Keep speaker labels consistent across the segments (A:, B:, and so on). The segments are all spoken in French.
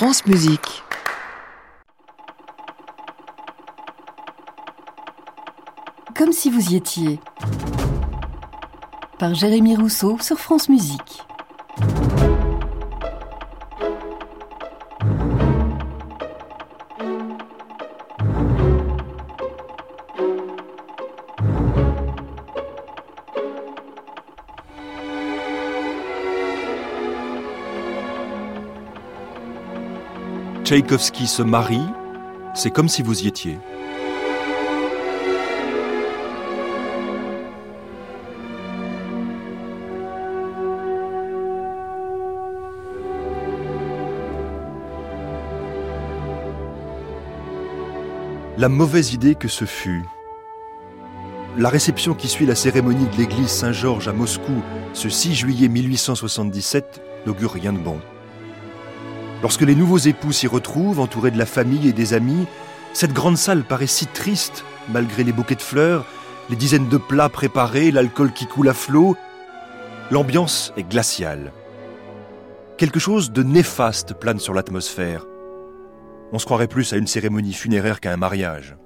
A: France Musique.
B: Comme si vous y étiez. Par Jérémy Rousseau sur France Musique.
C: Tchaïkovski se marie, c'est comme si vous y étiez. La mauvaise idée que ce fut. La réception qui suit la cérémonie de l'église Saint-Georges à Moscou ce 6 juillet 1877 n'augure rien de bon. Lorsque les nouveaux époux s'y retrouvent, entourés de la famille et des amis, cette grande salle paraît si triste, malgré les bouquets de fleurs, les dizaines de plats préparés, l'alcool qui coule à flot. L'ambiance est glaciale. Quelque chose de néfaste plane sur l'atmosphère. On se croirait plus à une cérémonie funéraire qu'à un mariage.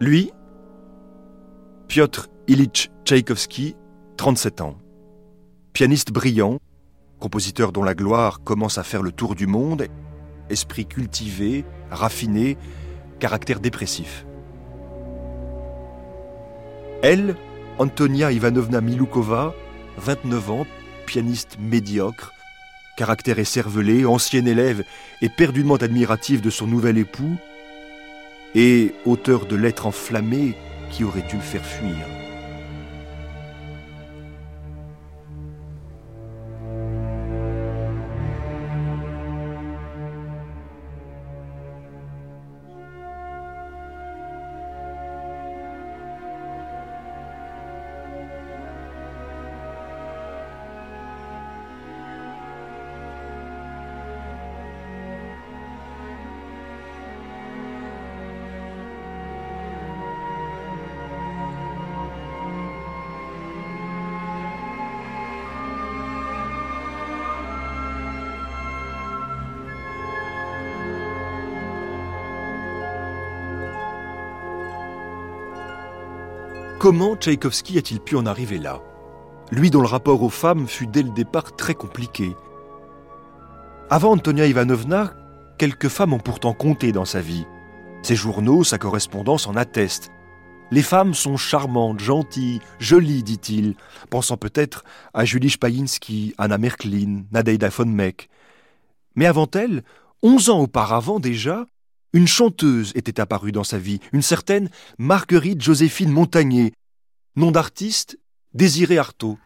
C: Lui, Piotr Ilitch Tchaïkovski, 37 ans. Pianiste brillant, compositeur dont la gloire commence à faire le tour du monde, esprit cultivé, raffiné, caractère dépressif. Elle, Antonia Ivanovna Miloukova, 29 ans, pianiste médiocre, caractère écervelé, ancienne élève et perdument admirative de son nouvel époux, et auteur de lettres enflammées qui auraient dû le faire fuir. Comment Tchaïkovski a-t-il pu en arriver là? Lui dont le rapport aux femmes fut dès le départ très compliqué. Avant Antonia Ivanovna, quelques femmes ont pourtant compté dans sa vie. Ses journaux, sa correspondance en attestent. Les femmes sont charmantes, gentilles, jolies, dit-il, pensant peut-être à Julie Spayinsky, Anna Merklin, Nadeida von Meck. Mais avant elle, onze ans auparavant déjà, une chanteuse était apparue dans sa vie, une certaine Marguerite Joséphine Montagnier, nom d'artiste Désiré Artaud.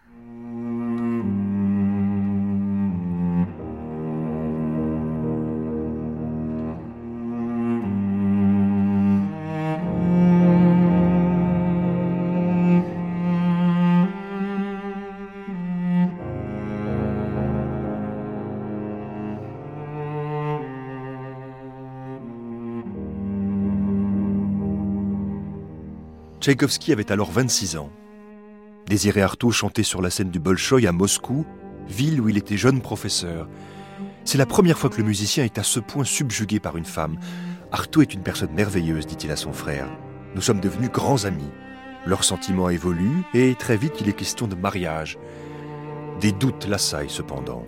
C: Tchaïkovski avait alors 26 ans. Désiré Artaud chantait sur la scène du Bolchoï à Moscou, ville où il était jeune professeur. C'est la première fois que le musicien est à ce point subjugué par une femme. Artaud est une personne merveilleuse, dit-il à son frère. Nous sommes devenus grands amis. Leurs sentiments évoluent et très vite il est question de mariage. Des doutes l'assaillent cependant.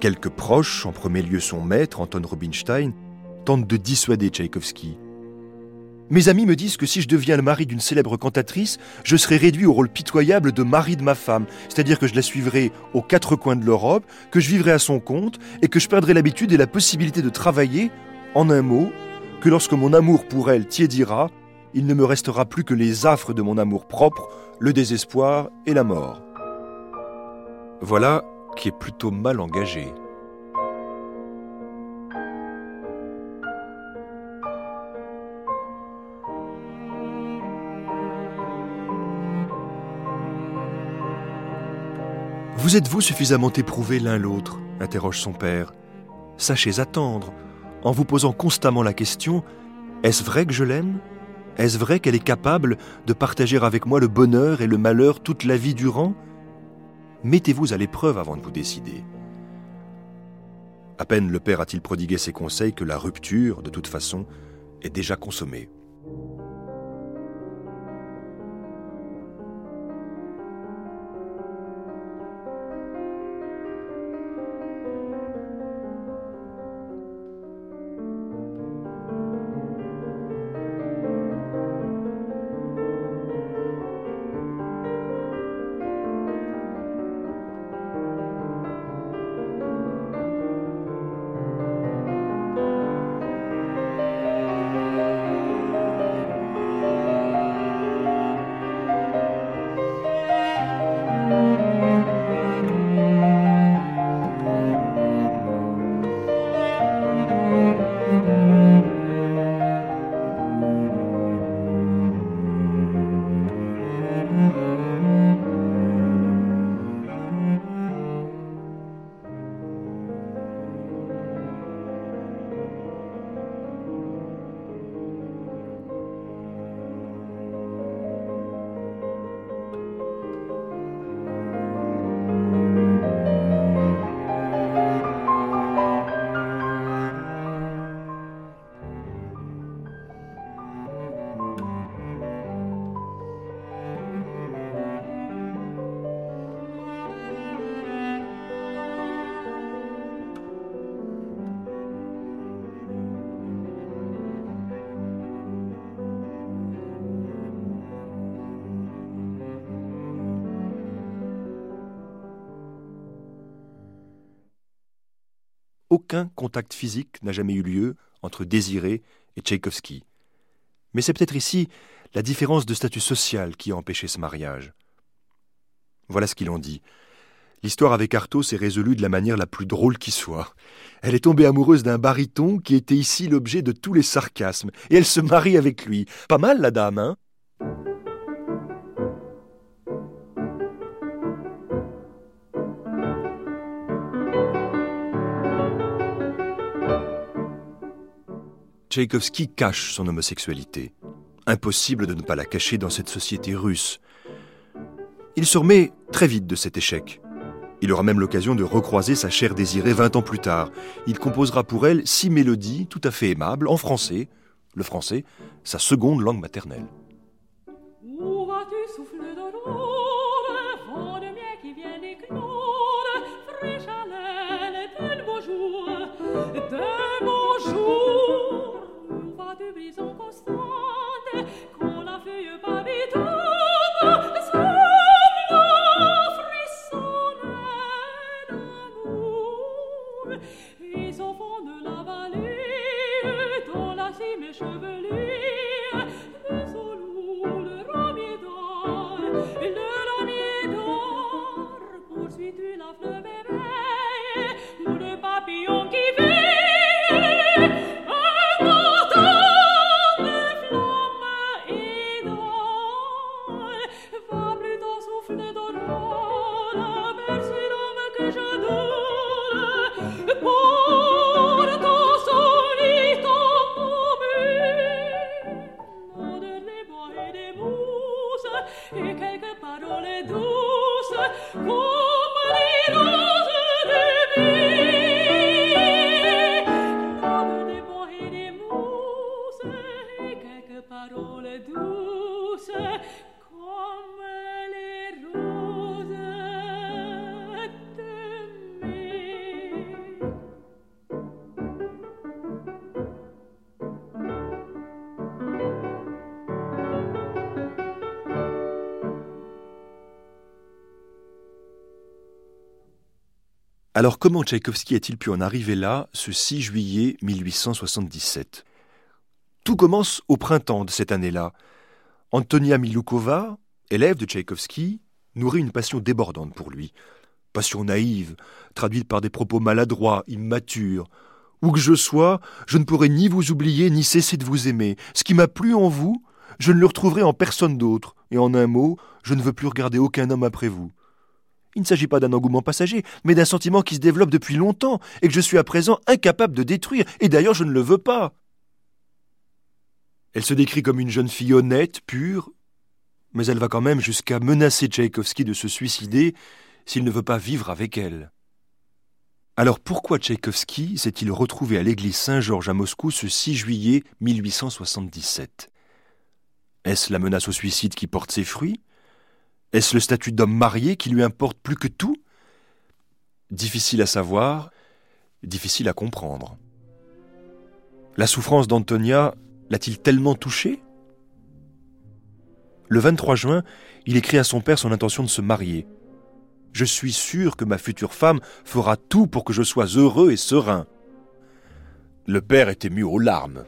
C: Quelques proches, en premier lieu son maître, Anton Rubinstein, tentent de dissuader Tchaïkovski. Mes amis me disent que si je deviens le mari d'une célèbre cantatrice, je serai réduit au rôle pitoyable de mari de ma femme, c'est-à-dire que je la suivrai aux quatre coins de l'Europe, que je vivrai à son compte et que je perdrai l'habitude et la possibilité de travailler, en un mot, que lorsque mon amour pour elle tiédira, il ne me restera plus que les affres de mon amour propre, le désespoir et la mort. Voilà qui est plutôt mal engagé. Vous êtes-vous suffisamment éprouvés l'un l'autre interroge son père. Sachez attendre, en vous posant constamment la question Est-ce vrai que je l'aime? Est-ce vrai qu'elle est capable de partager avec moi le bonheur et le malheur toute la vie durant? Mettez-vous à l'épreuve avant de vous décider. À peine le père a-t-il prodigué ses conseils que la rupture, de toute façon, est déjà consommée. Aucun contact physique n'a jamais eu lieu entre Désiré et Tchaïkovski. Mais c'est peut-être ici la différence de statut social qui a empêché ce mariage. Voilà ce qu'ils ont dit. L'histoire avec Artaud s'est résolue de la manière la plus drôle qui soit. Elle est tombée amoureuse d'un baryton qui était ici l'objet de tous les sarcasmes, et elle se marie avec lui. Pas mal la dame, hein? Tchaïkovski cache son homosexualité. Impossible de ne pas la cacher dans cette société russe. Il se remet très vite de cet échec. Il aura même l'occasion de recroiser sa chère désirée vingt ans plus tard. Il composera pour elle six mélodies tout à fait aimables en français, le français, sa seconde langue maternelle. Alors comment Tchaïkovski a-t-il pu en arriver là ce 6 juillet 1877 Tout commence au printemps de cette année-là. Antonia Miloukova, élève de Tchaïkovski, nourrit une passion débordante pour lui. Passion naïve, traduite par des propos maladroits, immatures. Où que je sois, je ne pourrai ni vous oublier ni cesser de vous aimer. Ce qui m'a plu en vous, je ne le retrouverai en personne d'autre. Et en un mot, je ne veux plus regarder aucun homme après vous. Il ne s'agit pas d'un engouement passager, mais d'un sentiment qui se développe depuis longtemps et que je suis à présent incapable de détruire, et d'ailleurs je ne le veux pas. Elle se décrit comme une jeune fille honnête, pure, mais elle va quand même jusqu'à menacer Tchaïkovski de se suicider s'il ne veut pas vivre avec elle. Alors pourquoi Tchaïkovski s'est-il retrouvé à l'église Saint-Georges à Moscou ce 6 juillet 1877 Est-ce la menace au suicide qui porte ses fruits? Est-ce le statut d'homme marié qui lui importe plus que tout? Difficile à savoir, difficile à comprendre. La souffrance d'Antonia l'a-t-il tellement touché? Le 23 juin, il écrit à son père son intention de se marier. Je suis sûr que ma future femme fera tout pour que je sois heureux et serein. Le père est ému aux larmes.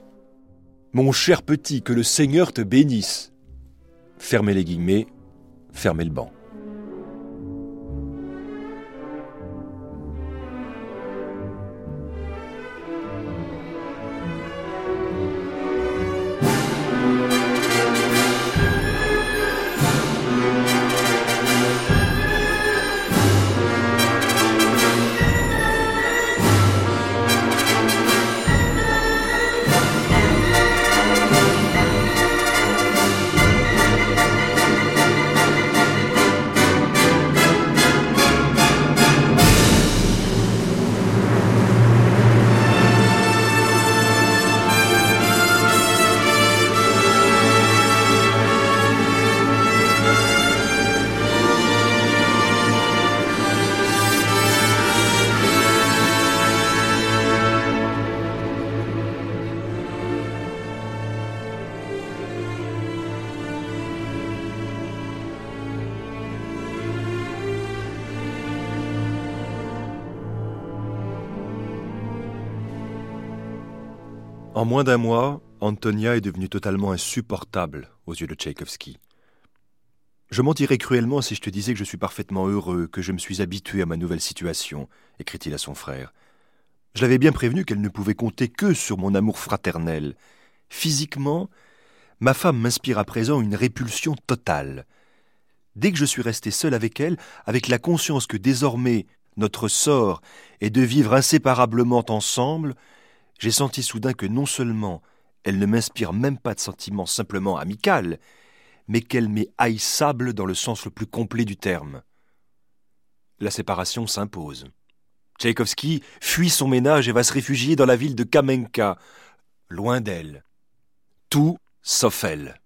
C: Mon cher petit, que le Seigneur te bénisse. Fermez les guillemets, fermez le banc. En moins d'un mois, Antonia est devenue totalement insupportable aux yeux de Tchaïkovski. Je mentirais cruellement si je te disais que je suis parfaitement heureux, que je me suis habitué à ma nouvelle situation, écrit-il à son frère. Je l'avais bien prévenu qu'elle ne pouvait compter que sur mon amour fraternel. Physiquement, ma femme m'inspire à présent une répulsion totale. Dès que je suis resté seul avec elle, avec la conscience que désormais notre sort est de vivre inséparablement ensemble, j'ai senti soudain que non seulement elle ne m'inspire même pas de sentiments simplement amical, mais qu'elle m'est haïssable dans le sens le plus complet du terme. La séparation s'impose. Tchaïkovski fuit son ménage et va se réfugier dans la ville de Kamenka, loin d'elle. Tout sauf elle.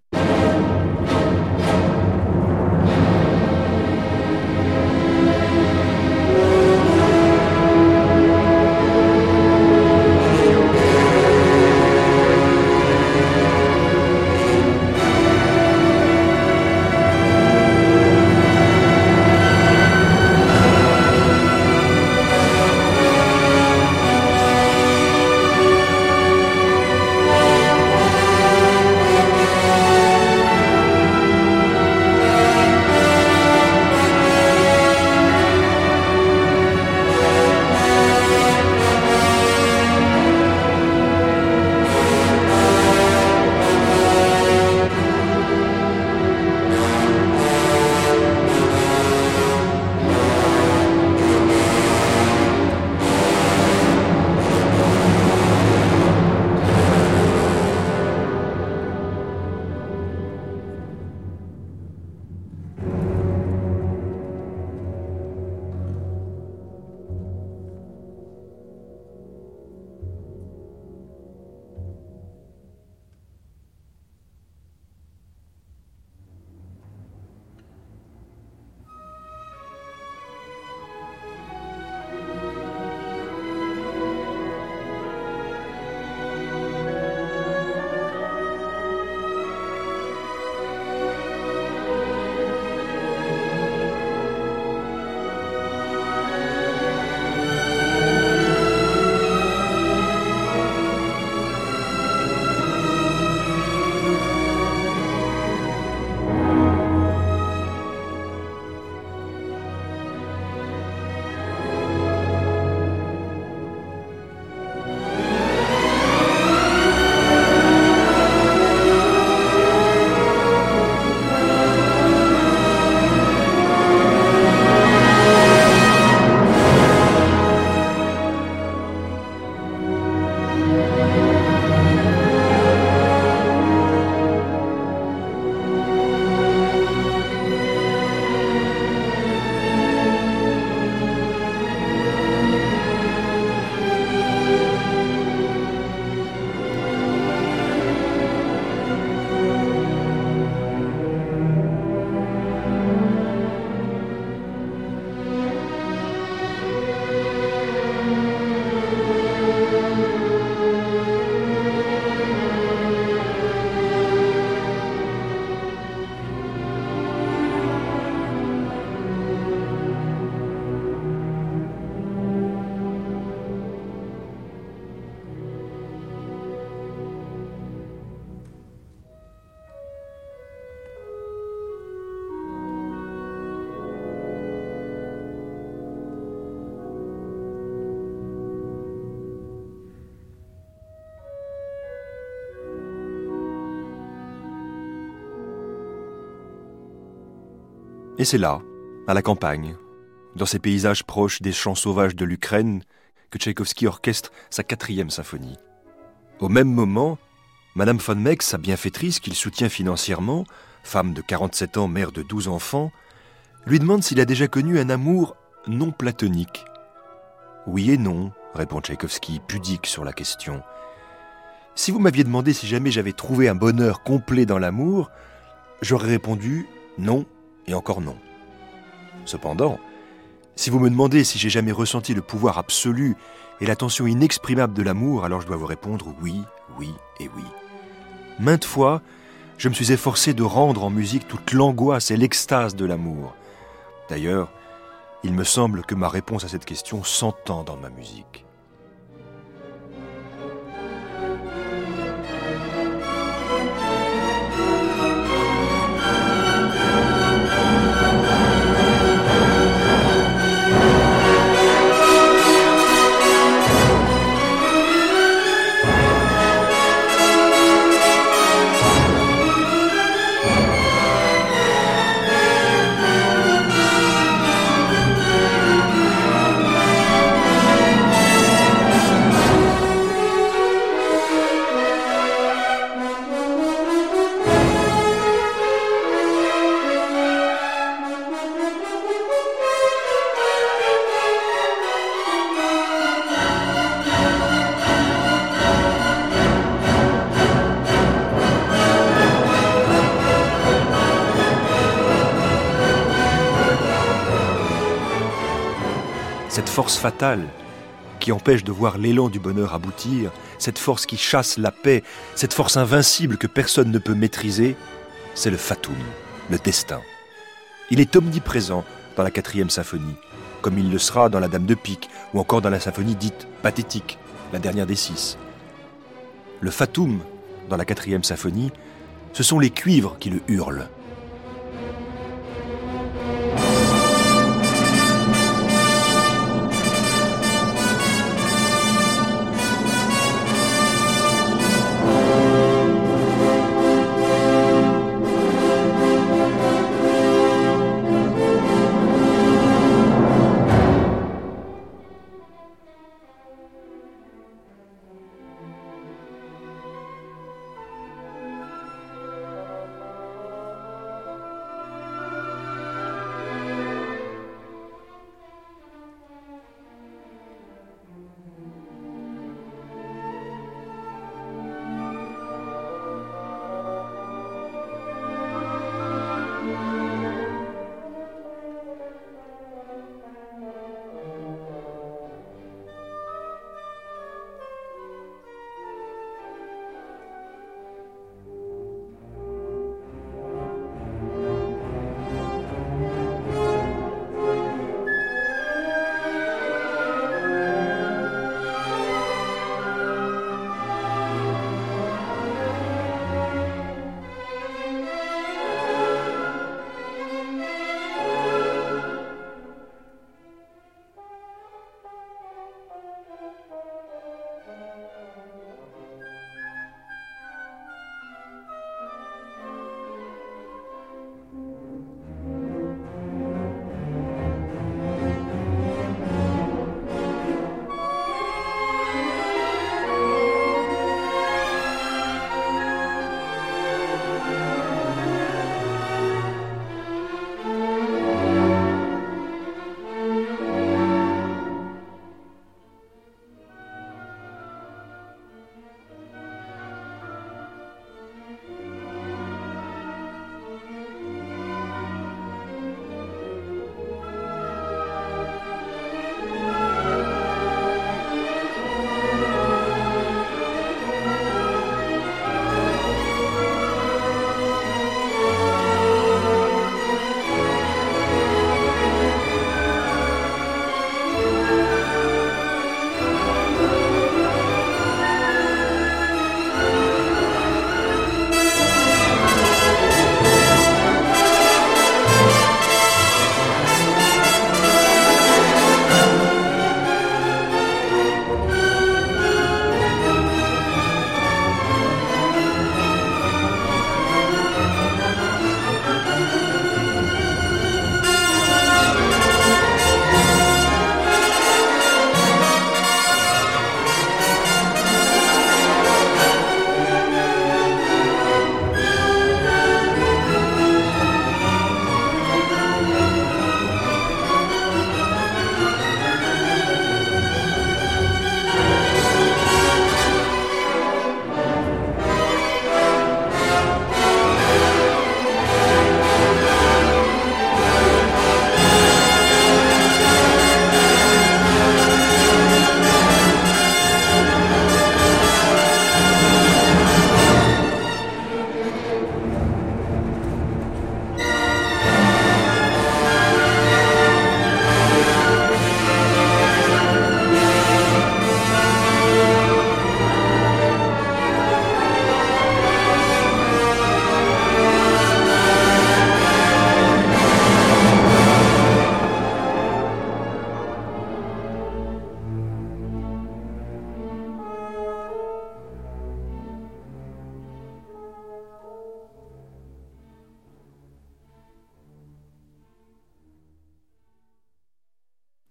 C: Et c'est là, à la campagne, dans ces paysages proches des champs sauvages de l'Ukraine, que Tchaïkovski orchestre sa quatrième symphonie. Au même moment, Madame von Meck, sa bienfaitrice qu'il soutient financièrement, femme de 47 ans, mère de 12 enfants, lui demande s'il a déjà connu un amour non platonique. Oui et non, répond Tchaïkovski, pudique sur la question. Si vous m'aviez demandé si jamais j'avais trouvé un bonheur complet dans l'amour, j'aurais répondu non et encore non. Cependant, si vous me demandez si j'ai jamais ressenti le pouvoir absolu et l'attention inexprimable de l'amour, alors je dois vous répondre oui, oui et oui. Maintes fois, je me suis efforcé de rendre en musique toute l'angoisse et l'extase de l'amour. D'ailleurs, il me semble que ma réponse à cette question s'entend dans ma musique. Force fatale qui empêche de voir l'élan du bonheur aboutir, cette force qui chasse la paix, cette force invincible que personne ne peut maîtriser, c'est le fatum, le destin. Il est omniprésent dans la quatrième symphonie, comme il le sera dans la Dame de Pique, ou encore dans la symphonie dite pathétique, la dernière des six. Le fatum, dans la quatrième symphonie, ce sont les cuivres qui le hurlent.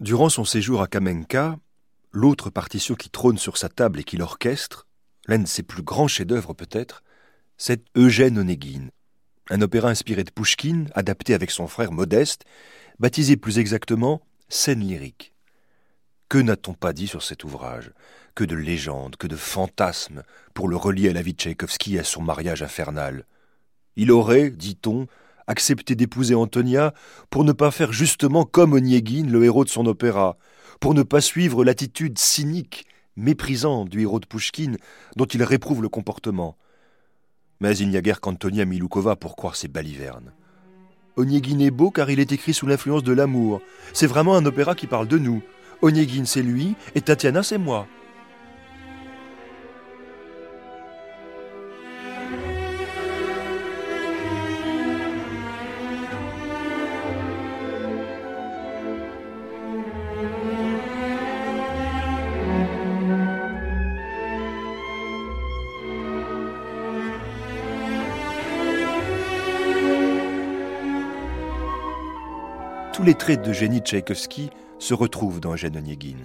C: Durant son séjour à Kamenka, l'autre partition qui trône sur sa table et qui l'orchestre, l'un de ses plus grands chefs-d'œuvre peut-être, c'est Eugène Onéguine, un opéra inspiré de Pouchkine, adapté avec son frère Modeste, baptisé plus exactement Scène lyrique. Que n'a-t-on pas dit sur cet ouvrage? Que de légendes, que de fantasmes pour le relier à la vie de Tchaïkovski et à son mariage infernal? Il aurait, dit-on, accepté d'épouser Antonia pour ne pas faire justement comme Oniegin, le héros de son opéra, pour ne pas suivre l'attitude cynique, méprisante du héros de Pouchkine, dont il réprouve le comportement. Mais il n'y a guère qu'Antonia Miloukova pour croire ses balivernes. Oniegin est beau car il est écrit sous l'influence de l'amour. C'est vraiment un opéra qui parle de nous. Oniegin c'est lui et Tatiana c'est moi. Les traits de génie Tchaïkovski se retrouvent dans Eugène Onegin.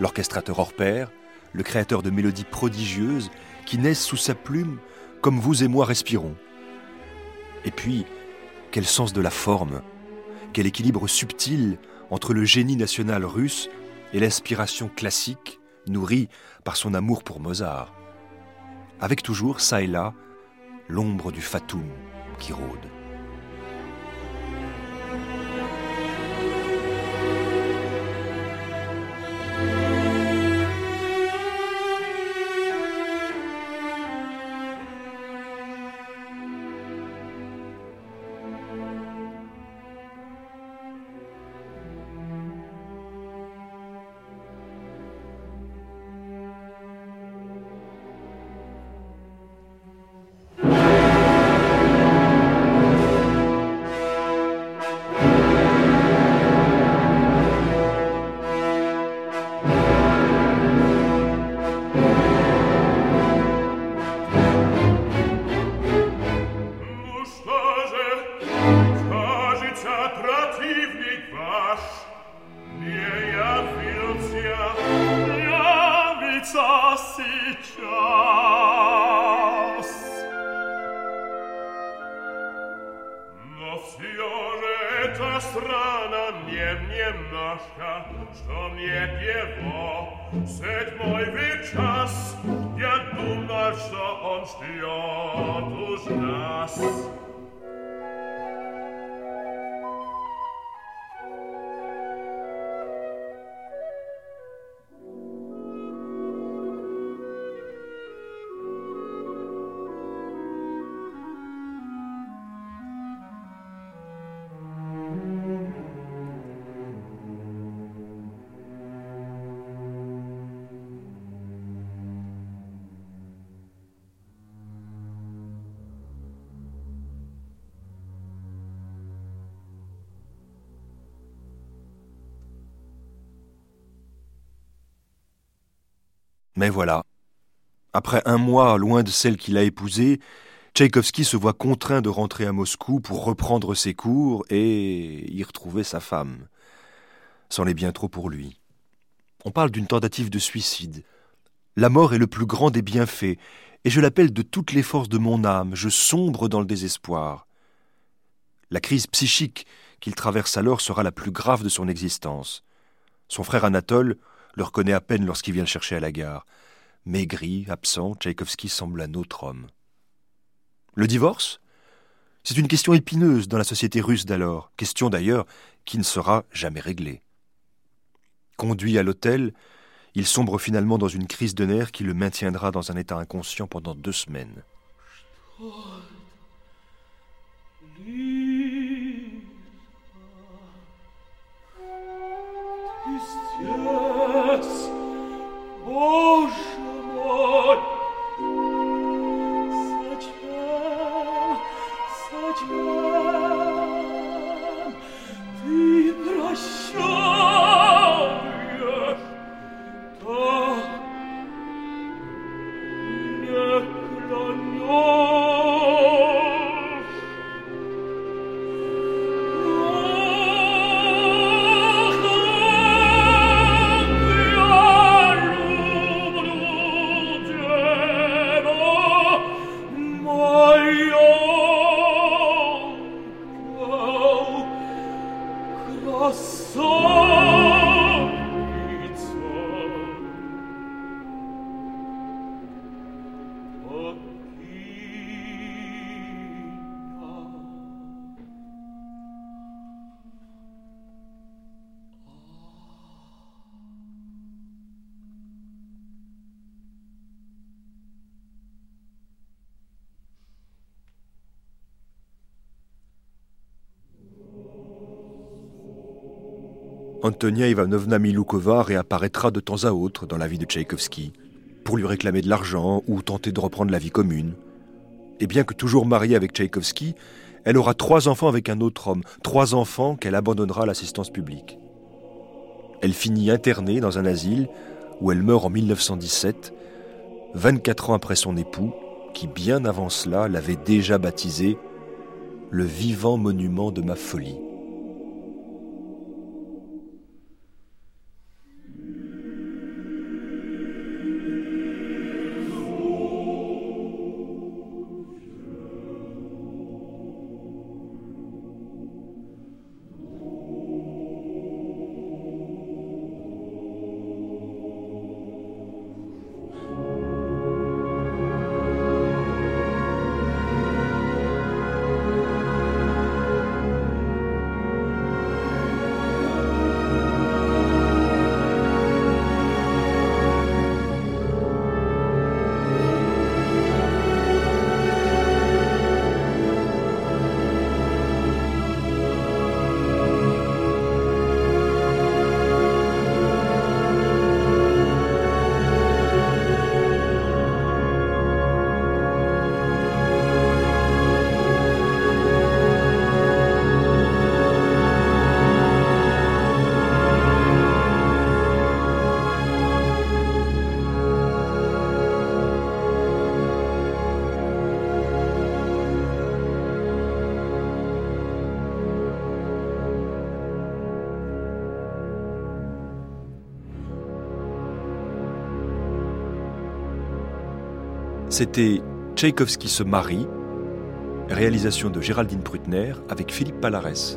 C: L'orchestrateur hors pair, le créateur de mélodies prodigieuses qui naissent sous sa plume comme vous et moi respirons. Et puis, quel sens de la forme, quel équilibre subtil entre le génie national russe et l'inspiration classique nourrie par son amour pour Mozart. Avec toujours, ça et là, l'ombre du fatum qui rôde. stiatus nas. Mais voilà. Après un mois loin de celle qu'il a épousée, Tchaïkovski se voit contraint de rentrer à Moscou pour reprendre ses cours et y retrouver sa femme. C'en est bien trop pour lui. On parle d'une tentative de suicide. La mort est le plus grand des bienfaits, et je l'appelle de toutes les forces de mon âme, je sombre dans le désespoir. La crise psychique qu'il traverse alors sera la plus grave de son existence. Son frère Anatole, le reconnaît à peine lorsqu'il vient le chercher à la gare. Maigri, absent, Tchaïkovski semble un autre homme. Le divorce? C'est une question épineuse dans la société russe d'alors, question d'ailleurs qui ne sera jamais réglée. Conduit à l'hôtel, il sombre finalement dans une crise de nerfs qui le maintiendra dans un état inconscient pendant deux semaines.
A: Боже мой! Зачем, зачем
C: Antonia Ivanovna Miloukova réapparaîtra de temps à autre dans la vie de Tchaïkovski pour lui réclamer de l'argent ou tenter de reprendre la vie commune. Et bien que toujours mariée avec Tchaïkovski, elle aura trois enfants avec un autre homme, trois enfants qu'elle abandonnera à l'assistance publique. Elle finit internée dans un asile où elle meurt en 1917, 24 ans après son époux, qui bien avant cela l'avait déjà baptisé le vivant monument de ma folie. C'était Tchaïkovski se marie, réalisation de Géraldine Prutner avec Philippe Palares.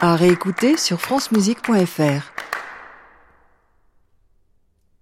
B: À réécouter sur francemusique.fr.